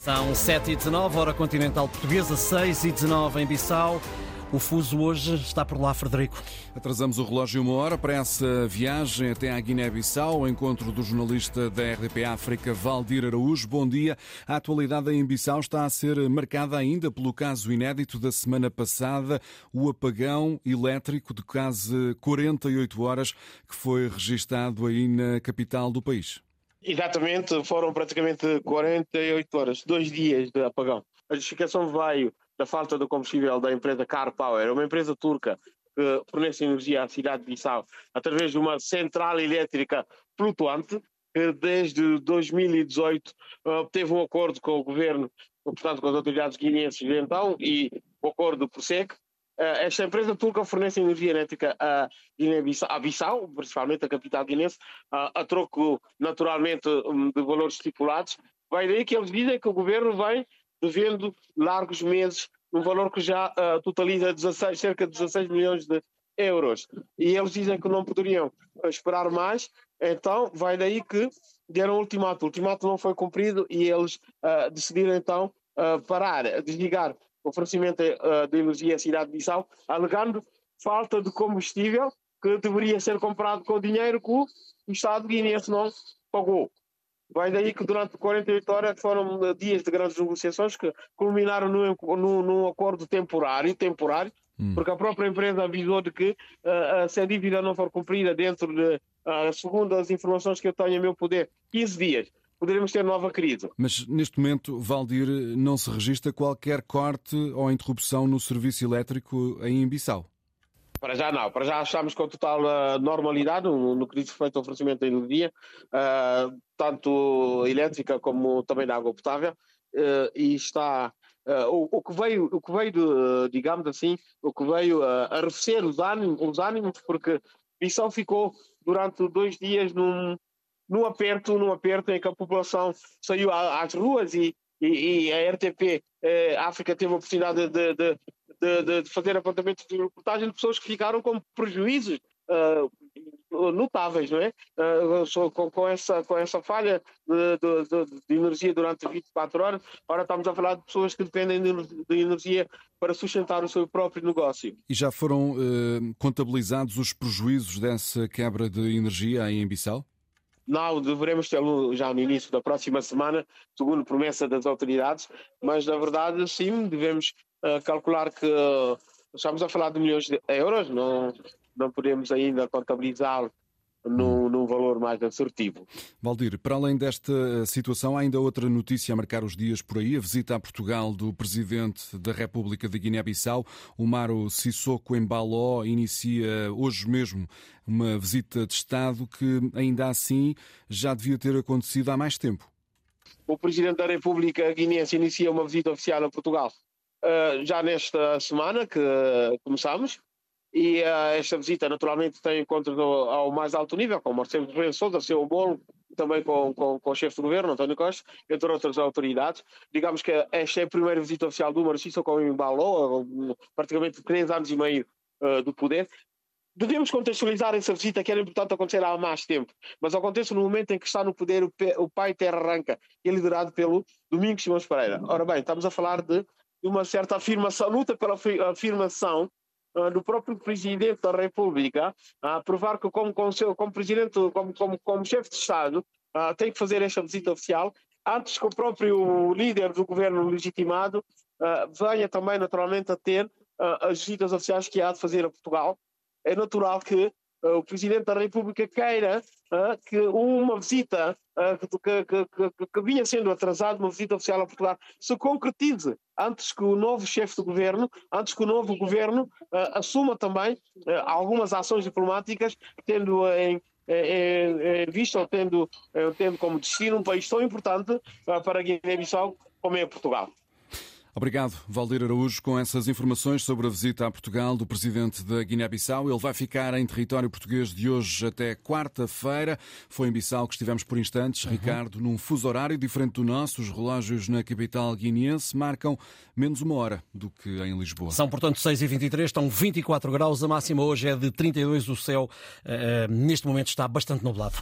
São 7 e 19 hora continental portuguesa, 6 e 19 em Bissau. O fuso hoje está por lá, Frederico. Atrasamos o relógio uma hora para essa viagem até à Guiné-Bissau, encontro do jornalista da RDP África, Valdir Araújo. Bom dia. A atualidade em Bissau está a ser marcada ainda pelo caso inédito da semana passada, o apagão elétrico de quase 48 horas que foi registado aí na capital do país. Exatamente, foram praticamente 48 horas, dois dias de apagão. A justificação veio da falta de combustível da empresa Car Power, uma empresa turca que fornece energia à cidade de Bissau através de uma central elétrica flutuante que desde 2018 teve um acordo com o governo, portanto com as autoridades guineenses então e o acordo prossegue eh, esta empresa turca fornece energia elétrica a Guiné-Bissau, Bissau, principalmente a capital guinense, a troco naturalmente hum, de valores estipulados. Vai daí que eles dizem que o governo vem devendo largos meses um valor que já uh, totaliza 16, cerca de 16 milhões de euros. E eles dizem que não poderiam esperar mais, então vai daí que deram um ultimato. O ultimato não foi cumprido e eles uh, decidiram então uh, parar, desligar o fornecimento uh, de energia à cidade de Bissau, alegando falta de combustível que deveria ser comprado com dinheiro que o Estado guineense não pagou. Vai daí que durante 48 horas foram dias de grandes negociações que culminaram num, num, num acordo temporário, temporário hum. porque a própria empresa avisou de que uh, se a dívida não for cumprida dentro de, uh, segundo as informações que eu tenho em meu poder, 15 dias, poderemos ter nova crise. Mas neste momento, Valdir, não se registra qualquer corte ou interrupção no serviço elétrico em Bissau? Para já não, para já estamos com total uh, normalidade no, no que diz respeito ao oferecimento da energia, uh, tanto elétrica como também da água potável, uh, e está o, o, que veio, o que veio de, digamos assim, o que veio a arrefecer os ânimos, os ânimos, porque Bissau ficou durante dois dias num, num aperto, num aperto em que a população saiu às ruas e, e, e a RTP eh, África teve a oportunidade de, de, de, de, fazer apontamentos de reportagem de pessoas que ficaram com prejuízos uh, notáveis, não é? Uh, com, com, essa, com essa falha de, de, de, energia durante 24 horas, agora estamos a falar de pessoas que dependem de, de energia para sustentar o seu próprio negócio. E já foram uh, contabilizados os prejuízos dessa quebra de energia em Bissau? Não, deveremos tê-lo já no início da próxima semana, segundo promessa das autoridades, mas na verdade sim, devemos uh, calcular que uh, estamos a falar de milhões de euros, não, não podemos ainda contabilizá-lo num, num, valor mais assertivo. Valdir, para além desta situação, há ainda outra notícia a marcar os dias por aí. A visita a Portugal do Presidente da República de Guiné-Bissau, o Maro Sissoko Embaló, inicia hoje mesmo uma visita de Estado que, ainda assim, já devia ter acontecido há mais tempo. O Presidente da República guineense inicia uma visita oficial a Portugal uh, já nesta semana que começamos e uh, esta visita, naturalmente, tem encontros ao, ao mais alto nível, com Marcelo Rebelo Sousa, seu bolo, também com, com, com, o chefe do governo, António Costa, entre outras autoridades. Digamos que esta é a primeira visita oficial do Marciso com o Imbaló, praticamente três anos e meio uh, do poder. Devemos contextualizar essa visita que era importante acontecer há mais tempo, mas acontece no momento em que está no poder o, o pai Terra Arranca, é liderado pelo Domingos Simões Pereira. Ora bem, estamos a falar de, uma certa afirmação, luta pela afirmação do próprio presidente da República a provar que como, como, presidente, como, como, como chefe de Estado, uh, tem que fazer esta visita oficial antes que o próprio líder do governo legitimado uh, venha também naturalmente a ter as visitas oficiais que há de fazer a Portugal. É natural que o Presidente da República queira que uma visita que, que, que, que, vinha sendo atrasada, uma visita oficial a Portugal, se concretize antes que o novo chefe do governo, antes que o novo governo assuma também algumas ações diplomáticas, tendo em é, é, visto ou tendo, tendo como destino um país tão importante para Guiné-Bissau como é Portugal. Obrigado, Valdir Araújo, com essas informações sobre a visita a Portugal do presidente da Guiné-Bissau. Ele vai ficar em território português de hoje até quarta-feira. Foi em Bissau que estivemos por instantes, uhum. Ricardo, num fuso horário diferente do nosso. Os relógios na capital guineense marcam menos uma hora do que em Lisboa. São, portanto, 6h23, estão 24 graus. A máxima hoje é de 32. O céu, uh, neste momento, está bastante nublado.